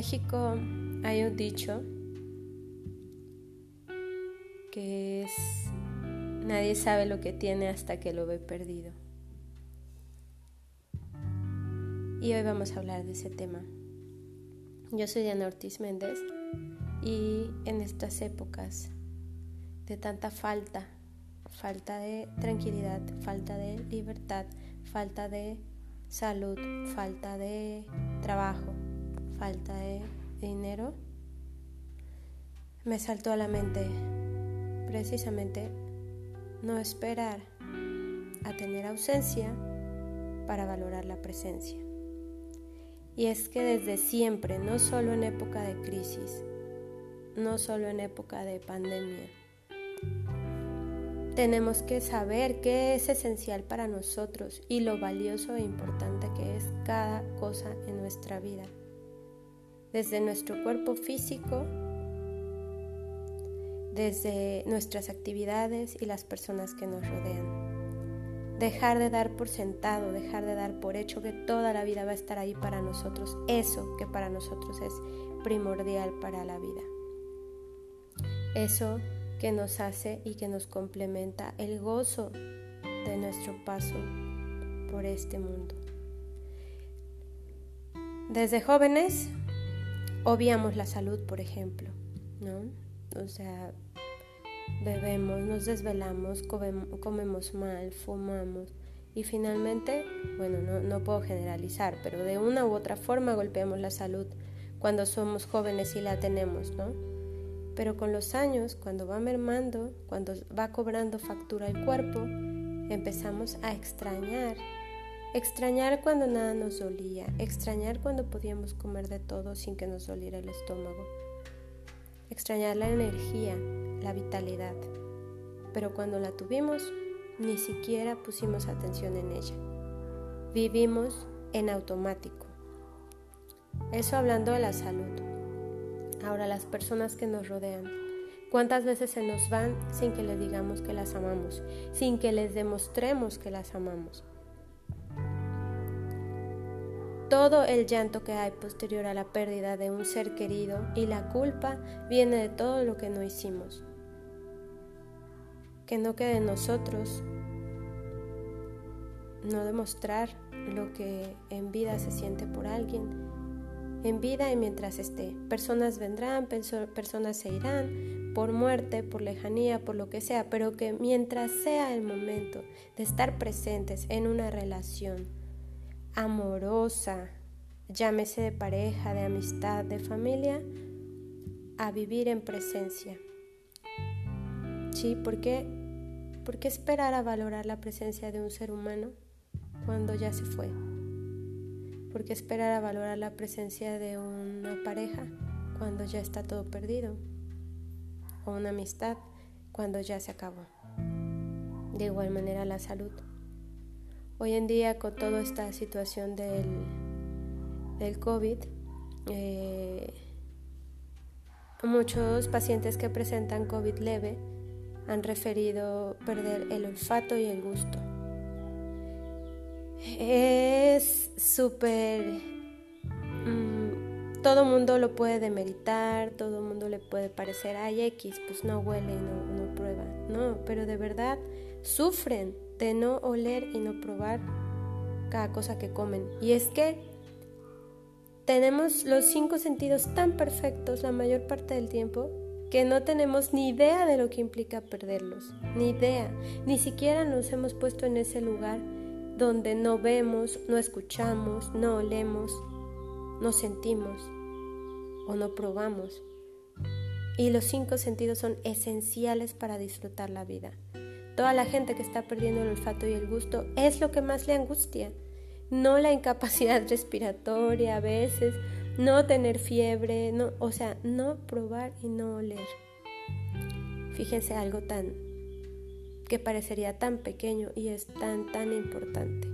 México hay un dicho que es nadie sabe lo que tiene hasta que lo ve perdido. Y hoy vamos a hablar de ese tema. Yo soy Diana Ortiz Méndez y en estas épocas de tanta falta, falta de tranquilidad, falta de libertad, falta de salud, falta de trabajo, falta de dinero, me saltó a la mente precisamente no esperar a tener ausencia para valorar la presencia. Y es que desde siempre, no solo en época de crisis, no solo en época de pandemia, tenemos que saber qué es esencial para nosotros y lo valioso e importante que es cada cosa en nuestra vida. Desde nuestro cuerpo físico, desde nuestras actividades y las personas que nos rodean. Dejar de dar por sentado, dejar de dar por hecho que toda la vida va a estar ahí para nosotros, eso que para nosotros es primordial para la vida. Eso que nos hace y que nos complementa el gozo de nuestro paso por este mundo. Desde jóvenes obviamos la salud, por ejemplo, ¿no? O sea, bebemos, nos desvelamos, comemos mal, fumamos y finalmente, bueno, no, no puedo generalizar, pero de una u otra forma golpeamos la salud cuando somos jóvenes y la tenemos, ¿no? Pero con los años, cuando va mermando, cuando va cobrando factura el cuerpo, empezamos a extrañar. Extrañar cuando nada nos dolía, extrañar cuando podíamos comer de todo sin que nos doliera el estómago extrañar la energía, la vitalidad, pero cuando la tuvimos, ni siquiera pusimos atención en ella. Vivimos en automático. Eso hablando de la salud. Ahora las personas que nos rodean. ¿Cuántas veces se nos van sin que les digamos que las amamos, sin que les demostremos que las amamos? Todo el llanto que hay posterior a la pérdida de un ser querido y la culpa viene de todo lo que no hicimos. Que no quede en nosotros no demostrar lo que en vida se siente por alguien, en vida y mientras esté. Personas vendrán, personas se irán, por muerte, por lejanía, por lo que sea, pero que mientras sea el momento de estar presentes en una relación, amorosa, llámese de pareja, de amistad, de familia, a vivir en presencia. ¿Sí? ¿Por qué? ¿Por qué esperar a valorar la presencia de un ser humano cuando ya se fue? ¿Por qué esperar a valorar la presencia de una pareja cuando ya está todo perdido? O una amistad cuando ya se acabó. De igual manera la salud. Hoy en día con toda esta situación del, COVID, eh, muchos pacientes que presentan COVID leve han referido perder el olfato y el gusto. Es súper... Mm, todo mundo lo puede demeritar, todo mundo le puede parecer, ay X, pues no huele no, no prueba. No, pero de verdad sufren de no oler y no probar cada cosa que comen. Y es que tenemos los cinco sentidos tan perfectos la mayor parte del tiempo que no tenemos ni idea de lo que implica perderlos, ni idea, ni siquiera nos hemos puesto en ese lugar donde no vemos, no escuchamos, no olemos, no sentimos o no probamos. Y los cinco sentidos son esenciales para disfrutar la vida. Toda la gente que está perdiendo el olfato y el gusto es lo que más le angustia. No la incapacidad respiratoria a veces, no tener fiebre, no, o sea, no probar y no oler. Fíjense algo tan que parecería tan pequeño y es tan tan importante.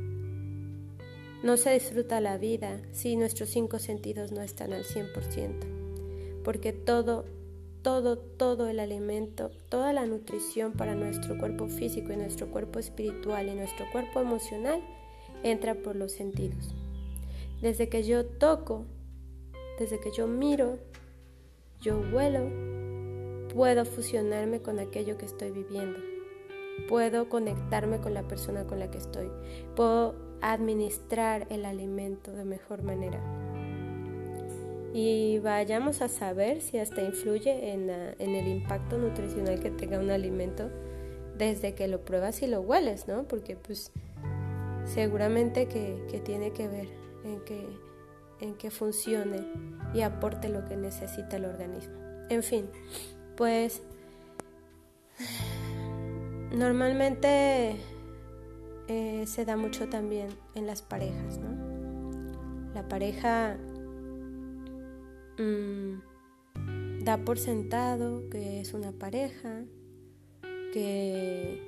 No se disfruta la vida si nuestros cinco sentidos no están al 100%, porque todo todo, todo el alimento, toda la nutrición para nuestro cuerpo físico y nuestro cuerpo espiritual y nuestro cuerpo emocional entra por los sentidos. Desde que yo toco, desde que yo miro, yo vuelo, puedo fusionarme con aquello que estoy viviendo. Puedo conectarme con la persona con la que estoy. Puedo administrar el alimento de mejor manera. Y vayamos a saber si hasta influye en, el impacto nutricional que tenga un alimento desde que lo pruebas y lo hueles, ¿no? Porque pues seguramente que, tiene que ver en que, en que funcione y aporte lo que necesita el organismo. En fin, pues normalmente eh, se da mucho también en las parejas, ¿no? La pareja mm, da por sentado que es una pareja, que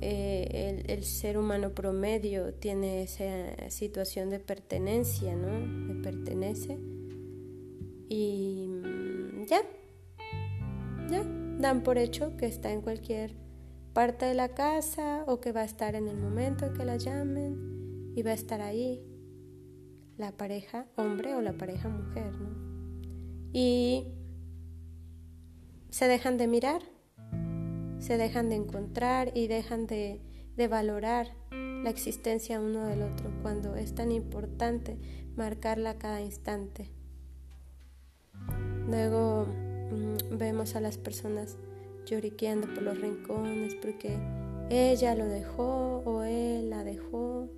eh, el, ser humano promedio tiene esa situación de pertenencia, ¿no? Me pertenece. Y mm, ya, ya, dan por hecho que está en cualquier parte de la casa o que va a estar en el momento en que la llamen y va a estar ahí la pareja hombre o la pareja mujer, ¿no? Y se dejan de mirar se dejan de encontrar y dejan de, valorar la existencia uno del otro cuando es tan importante marcarla cada instante. Luego mm, vemos a las personas lloriqueando por los rincones porque ella lo dejó o él la dejó.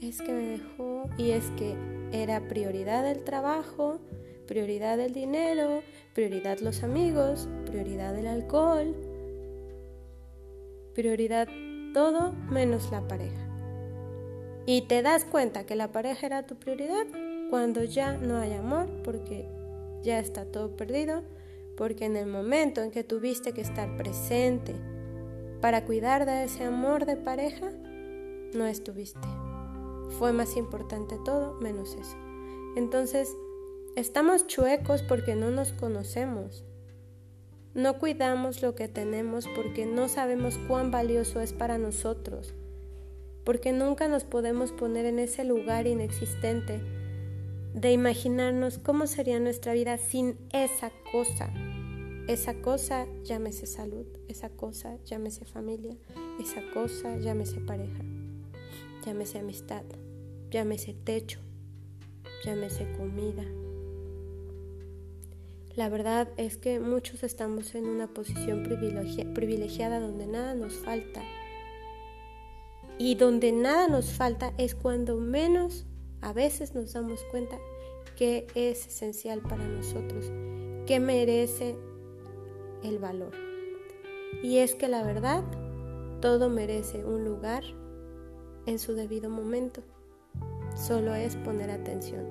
Es que me dejó y es que era prioridad el trabajo, prioridad el dinero, prioridad los amigos, prioridad el alcohol prioridad todo menos la pareja. Y te das cuenta que la pareja era tu prioridad cuando ya no hay amor, porque ya está todo perdido, porque en el momento en que tuviste que estar presente para cuidar de ese amor de pareja, no estuviste. Fue más importante todo menos eso. Entonces, estamos chuecos porque no nos conocemos. No cuidamos lo que tenemos porque no sabemos cuán valioso es para nosotros, porque nunca nos podemos poner en ese lugar inexistente de imaginarnos cómo sería nuestra vida sin esa cosa. Esa cosa llámese salud, esa cosa llámese familia, esa cosa llámese pareja, llámese amistad, llámese techo, llámese comida, la verdad es que muchos estamos en una posición privilegiada donde nada nos falta. Y donde nada nos falta es cuando menos a veces nos damos cuenta que es esencial para nosotros, que merece el valor. Y es que la verdad, todo merece un lugar en su debido momento. Solo es poner atención.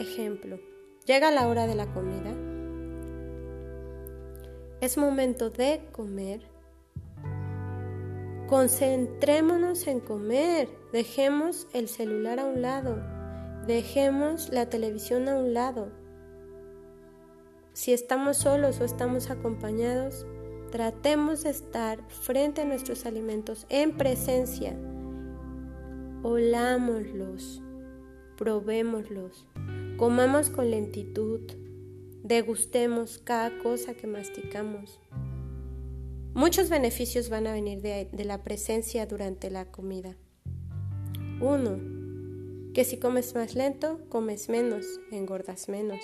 Ejemplo. Llega la hora de la comida. Es momento de comer. Concentrémonos en comer. Dejemos el celular a un lado. Dejemos la televisión a un lado. Si estamos solos o estamos acompañados, tratemos de estar frente a nuestros alimentos en presencia. Olámoslos, probémoslos. Comamos con lentitud, degustemos cada cosa que masticamos. Muchos beneficios van a venir de, la presencia durante la comida. Uno, que si comes más lento, comes menos, engordas menos.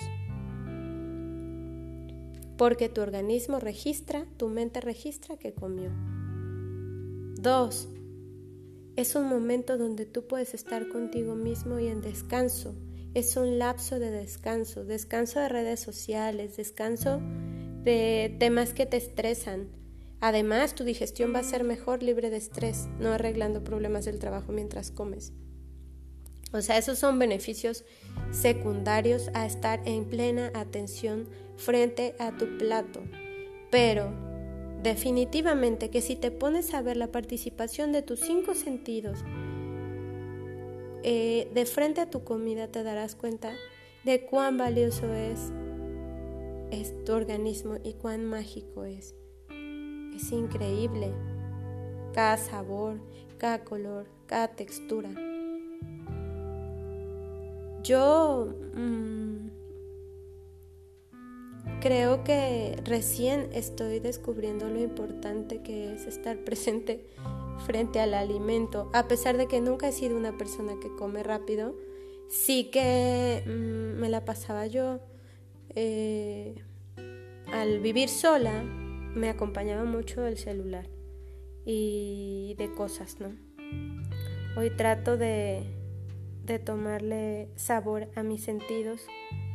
Porque tu organismo registra, tu mente registra que comió. Dos, es un momento donde tú puedes estar contigo mismo y en descanso es un lapso de descanso, descanso de redes sociales, descanso de temas que te estresan. Además, tu digestión va a ser mejor libre de estrés, no arreglando problemas del trabajo mientras comes. O sea, esos son beneficios secundarios a estar en plena atención frente a tu plato. Pero definitivamente que si te pones a ver la participación de tus cinco sentidos eh, de frente a tu comida te darás cuenta de cuán valioso es, es tu organismo y cuán mágico es. Es increíble cada sabor, cada color, cada textura. Yo mm, creo que recién estoy descubriendo lo importante que es estar presente frente al alimento, a pesar de que nunca he sido una persona que come rápido, sí que mm, me la pasaba yo. Eh, al vivir sola, me acompañaba mucho el celular y de cosas, ¿no? Hoy trato de, de tomarle sabor a mis sentidos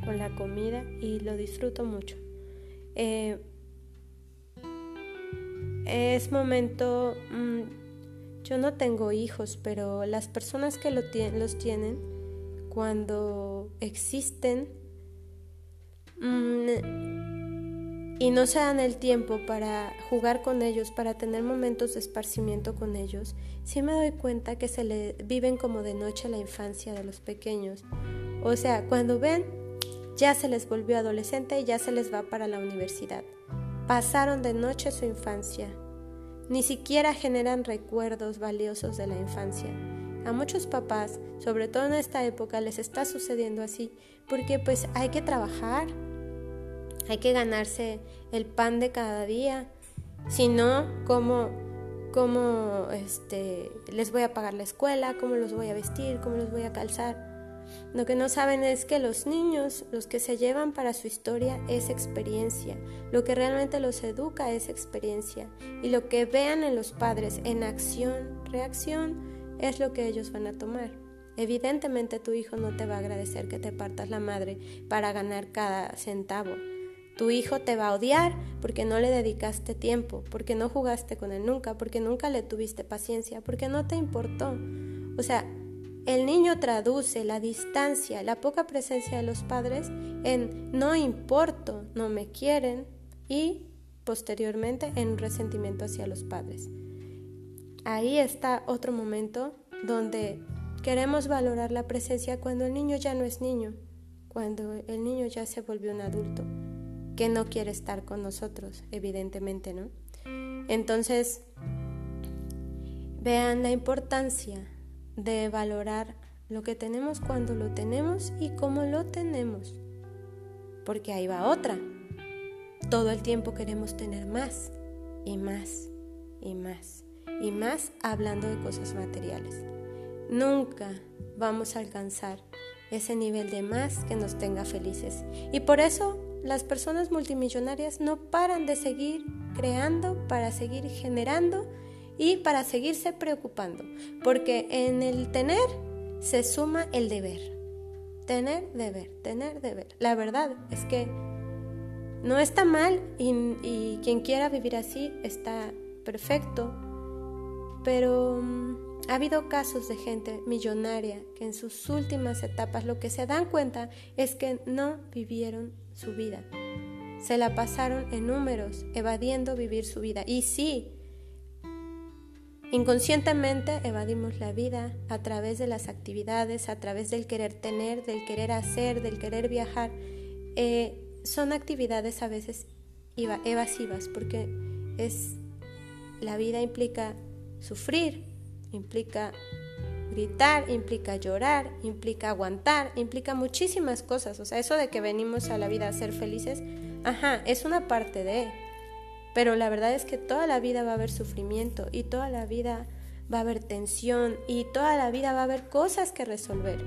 con la comida y lo disfruto mucho. Eh, es momento, mm, yo no tengo hijos, pero las personas que lo los tienen, cuando existen, y no se dan el tiempo para jugar con ellos, para tener momentos de esparcimiento con ellos, sí me doy cuenta que se le viven como de noche la infancia de los pequeños. O sea, cuando ven, ya se les volvió adolescente y ya se les va para la universidad. Pasaron de noche su infancia. Ni siquiera generan recuerdos valiosos de la infancia. A muchos papás, sobre todo en esta época, les está sucediendo así, porque pues hay que trabajar, hay que ganarse el pan de cada día. Si no, ¿cómo, cómo este, les voy a pagar la escuela? ¿Cómo los voy a vestir? ¿Cómo los voy a calzar? Lo que no saben es que los niños, los que se llevan para su historia es experiencia. Lo que realmente los educa es experiencia. Y lo que vean en los padres en acción, reacción, es lo que ellos van a tomar. Evidentemente tu hijo no te va a agradecer que te partas la madre para ganar cada centavo. Tu hijo te va a odiar porque no le dedicaste tiempo, porque no jugaste con él nunca, porque nunca le tuviste paciencia, porque no te importó. O sea, el niño traduce la distancia, la poca presencia de los padres en no importo, no me quieren y posteriormente en resentimiento hacia los padres. Ahí está otro momento donde queremos valorar la presencia cuando el niño ya no es niño, cuando el niño ya se volvió un adulto que no quiere estar con nosotros, evidentemente, ¿no? Entonces, vean la importancia de valorar lo que tenemos cuando lo tenemos y cómo lo tenemos. Porque ahí va otra. Todo el tiempo queremos tener más y más y más y más hablando de cosas materiales. Nunca vamos a alcanzar ese nivel de más que nos tenga felices. Y por eso las personas multimillonarias no paran de seguir creando para seguir generando y para seguirse preocupando, porque en el tener se suma el deber. Tener, deber, tener, deber. La verdad es que no está mal y, y quien quiera vivir así está perfecto, pero mm, ha habido casos de gente millonaria que en sus últimas etapas lo que se dan cuenta es que no vivieron su vida. Se la pasaron en números, evadiendo vivir su vida. Y sí, inconscientemente evadimos la vida a través de las actividades, a través del querer tener, del querer hacer, del querer viajar. Eh, son actividades a veces evasivas porque es la vida implica sufrir, implica gritar, implica llorar, implica aguantar, implica muchísimas cosas. O sea, eso de que venimos a la vida a ser felices, ajá, es una parte de... Pero la verdad es que toda la vida va a haber sufrimiento y toda la vida va a haber tensión y toda la vida va a haber cosas que resolver.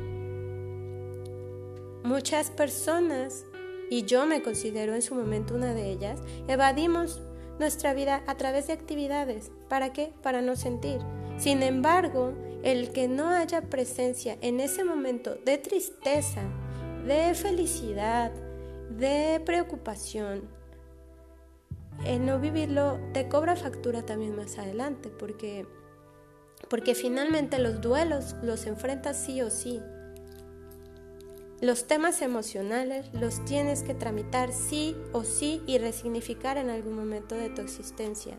Muchas personas, y yo me considero en su momento una de ellas, evadimos nuestra vida a través de actividades. ¿Para qué? Para no sentir. Sin embargo, el que no haya presencia en ese momento de tristeza, de felicidad, de preocupación, el no vivirlo te cobra factura también más adelante, porque, porque finalmente los duelos los enfrentas sí o sí. Los temas emocionales los tienes que tramitar sí o sí y resignificar en algún momento de tu existencia.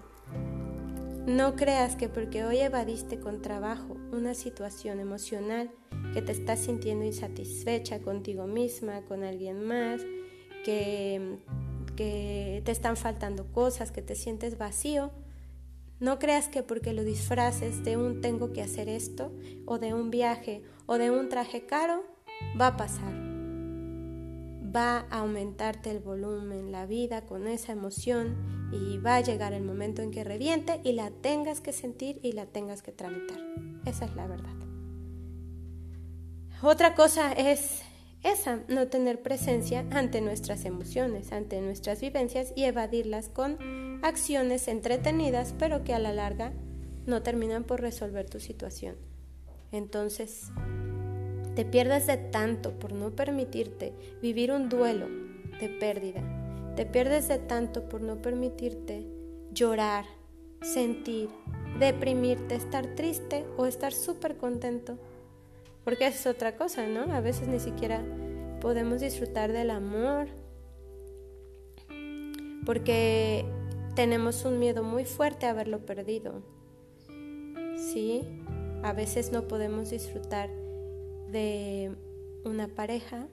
No creas que porque hoy evadiste con trabajo una situación emocional que te estás sintiendo insatisfecha contigo misma, con alguien más, que, que te están faltando cosas, que te sientes vacío, no creas que porque lo disfraces de un tengo que hacer esto, o de un viaje, o de un traje caro, va a pasar. Va a aumentarte el volumen, la vida con esa emoción y va a llegar el momento en que reviente y la tengas que sentir y la tengas que tramitar. Esa es la verdad. Otra cosa es esa, no tener presencia ante nuestras emociones, ante nuestras vivencias y evadirlas con acciones entretenidas, pero que a la larga no terminan por resolver tu situación. Entonces, te pierdes de tanto por no permitirte vivir un duelo de pérdida. Te pierdes de tanto por no permitirte llorar, sentir, deprimirte, estar triste o estar súper contento. Porque es otra cosa, ¿no? A veces ni siquiera podemos disfrutar del amor. Porque tenemos un miedo muy fuerte a haberlo perdido. ¿Sí? A veces no podemos disfrutar de una pareja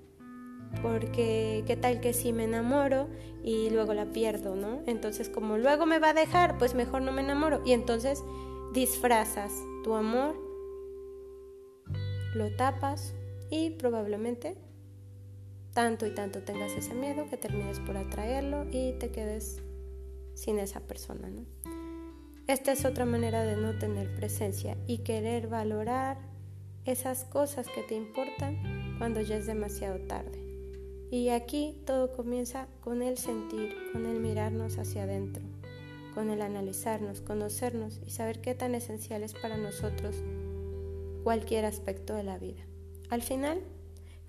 porque qué tal que si me enamoro y luego la pierdo, ¿no? Entonces como luego me va a dejar, pues mejor no me enamoro y entonces disfrazas tu amor, lo tapas y probablemente tanto y tanto tengas ese miedo que termines por atraerlo y te quedes sin esa persona, ¿no? Esta es otra manera de no tener presencia y querer valorar esas cosas que te importan cuando ya es demasiado tarde. Y aquí todo comienza con el sentir, con el mirarnos hacia adentro, con el analizarnos, conocernos y saber qué tan esencial es para nosotros cualquier aspecto de la vida. Al final,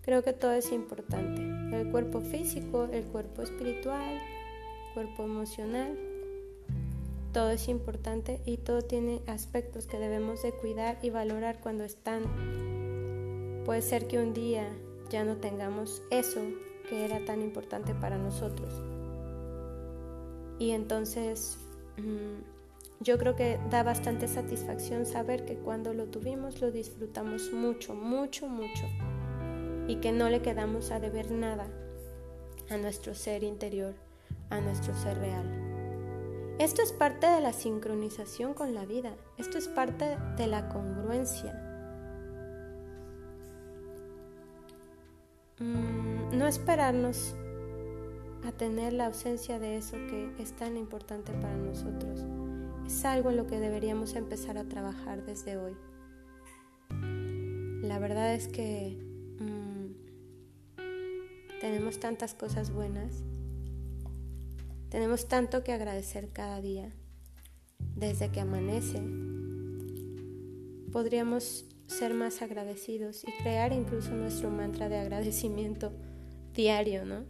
creo que todo es importante. El cuerpo físico, el cuerpo espiritual, el cuerpo emocional, todo es importante y todo tiene aspectos que debemos de cuidar y valorar cuando están. Puede ser que un día ya no tengamos eso que era tan importante para nosotros. Y entonces mm, yo creo que da bastante satisfacción saber que cuando lo tuvimos lo disfrutamos mucho, mucho, mucho. Y que no le quedamos a deber nada a nuestro ser interior, a nuestro ser real. Esto es parte de la sincronización con la vida, esto es parte de la congruencia. Mm, no esperarnos a tener la ausencia de eso que es tan importante para nosotros. Es algo en lo que deberíamos empezar a trabajar desde hoy. La verdad es que mm, tenemos tantas cosas buenas tenemos tanto que agradecer cada día, desde que amanece. Podríamos ser más agradecidos y crear incluso nuestro mantra de agradecimiento diario, ¿no?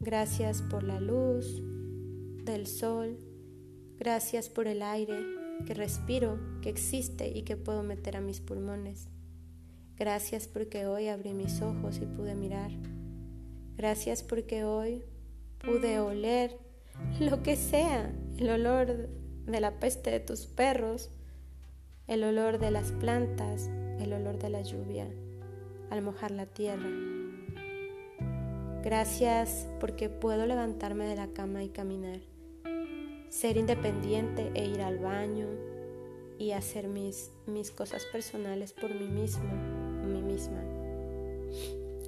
Gracias por la luz del sol, gracias por el aire que respiro, que existe y que puedo meter a mis pulmones. Gracias porque hoy abrí mis ojos y pude mirar. Gracias porque hoy pude oler lo que sea, el olor de la peste de tus perros, el olor de las plantas, el olor de la lluvia al mojar la tierra. Gracias porque puedo levantarme de la cama y caminar, ser independiente e ir al baño y hacer mis, mis cosas personales por mí mismo mí misma.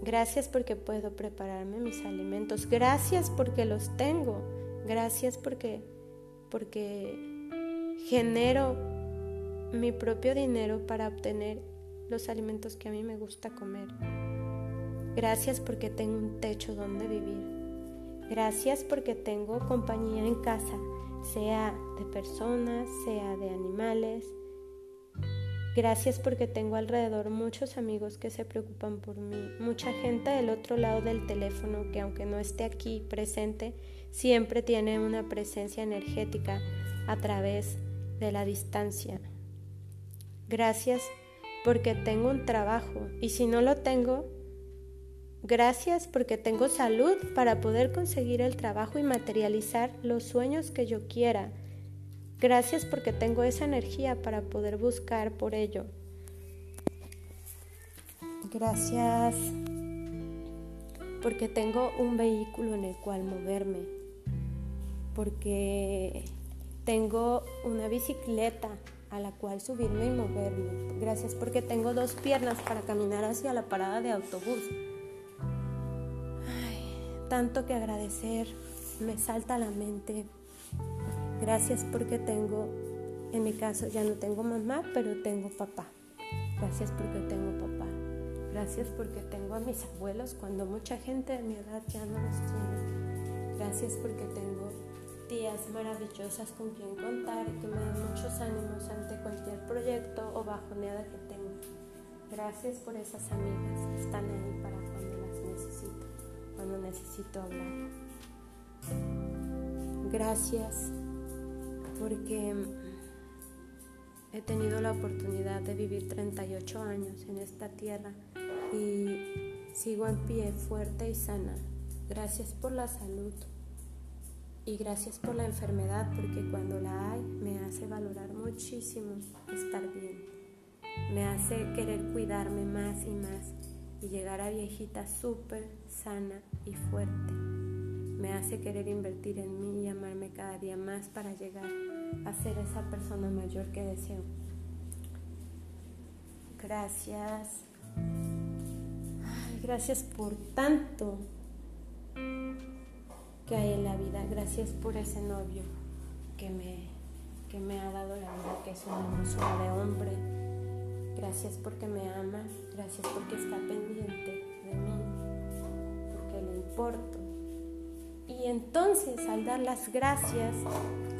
Gracias porque puedo prepararme mis alimentos. Gracias porque los tengo. Gracias porque, porque genero mi propio dinero para obtener los alimentos que a mí me gusta comer. Gracias porque tengo un techo donde vivir. Gracias porque tengo compañía en casa, sea de personas, sea de animales, Gracias porque tengo alrededor muchos amigos que se preocupan por mí, mucha gente del otro lado del teléfono que aunque no esté aquí presente, siempre tiene una presencia energética a través de la distancia. Gracias porque tengo un trabajo. Y si no lo tengo, gracias porque tengo salud para poder conseguir el trabajo y materializar los sueños que yo quiera Gracias porque tengo esa energía para poder buscar por ello. Gracias porque tengo un vehículo en el cual moverme. Porque tengo una bicicleta a la cual subirme y moverme. Gracias porque tengo dos piernas para caminar hacia la parada de autobús. tanto que agradecer, me salta a la mente. Gracias porque tengo, en mi caso ya no tengo mamá, pero tengo papá. Gracias porque tengo papá. Gracias porque tengo a mis abuelos cuando mucha gente de mi edad ya no los tiene. Gracias porque tengo tías maravillosas con quien contar y que me dan muchos ánimos ante cualquier proyecto o bajoneada que tengo. Gracias por esas amigas que están ahí para cuando las necesito, cuando necesito hablar. Gracias porque he tenido la oportunidad de vivir 38 años en esta tierra y sigo en pie fuerte y sana. Gracias por la salud y gracias por la enfermedad porque cuando la hay me hace valorar muchísimo estar bien. Me hace querer cuidarme más y más y llegar a viejita súper sana y fuerte. Me hace querer invertir en mí y amarme cada día más para llegar a ser esa persona mayor que deseo. Gracias. gracias por tanto que hay en la vida. Gracias por ese novio que me, que me ha dado la vida, que es una hermosura de hombre. Gracias porque me ama, gracias porque está pendiente de mí, porque le importo. Y entonces al dar las gracias,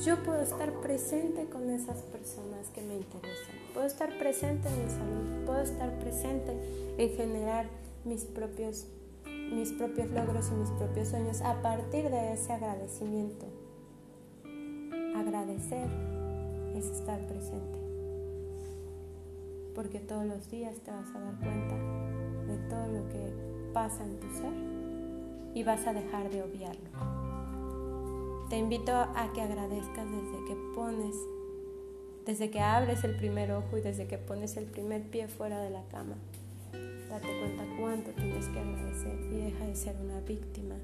yo puedo estar presente con esas personas que me interesan. Puedo estar presente en mi salud, puedo estar presente en generar mis propios mis propios logros y mis propios sueños a partir de ese agradecimiento. Agradecer es estar presente, porque todos los días te vas a dar cuenta de todo lo que pasa en tu ser y vas a dejar de obviarlo. Te invito a que agradezcas desde que pones, desde que abres el primer ojo y desde que pones el primer pie fuera de la cama date cuenta cuánto tienes que agradecer y deja de ser una víctima,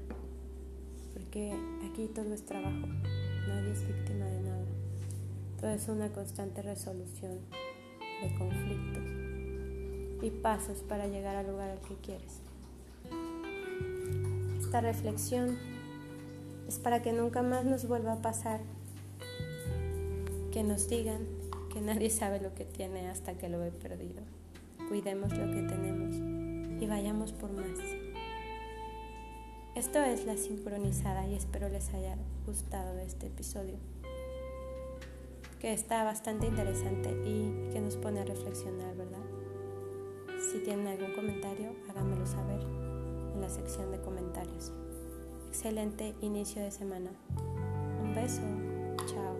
porque aquí todo es trabajo, nadie es víctima de nada, todo es una constante resolución de conflictos y pasos para llegar al lugar al que quieres. Esta reflexión es para que nunca más nos vuelva a pasar que nos digan que nadie sabe lo que tiene hasta que lo he perdido cuidemos lo que tenemos y vayamos por más. Esto es La Sincronizada y espero les haya gustado este episodio, que está bastante interesante y que nos pone a reflexionar, ¿verdad? Si tienen algún comentario, háganmelo saber la sección de comentarios. Excelente inicio de semana. Un beso. Chao.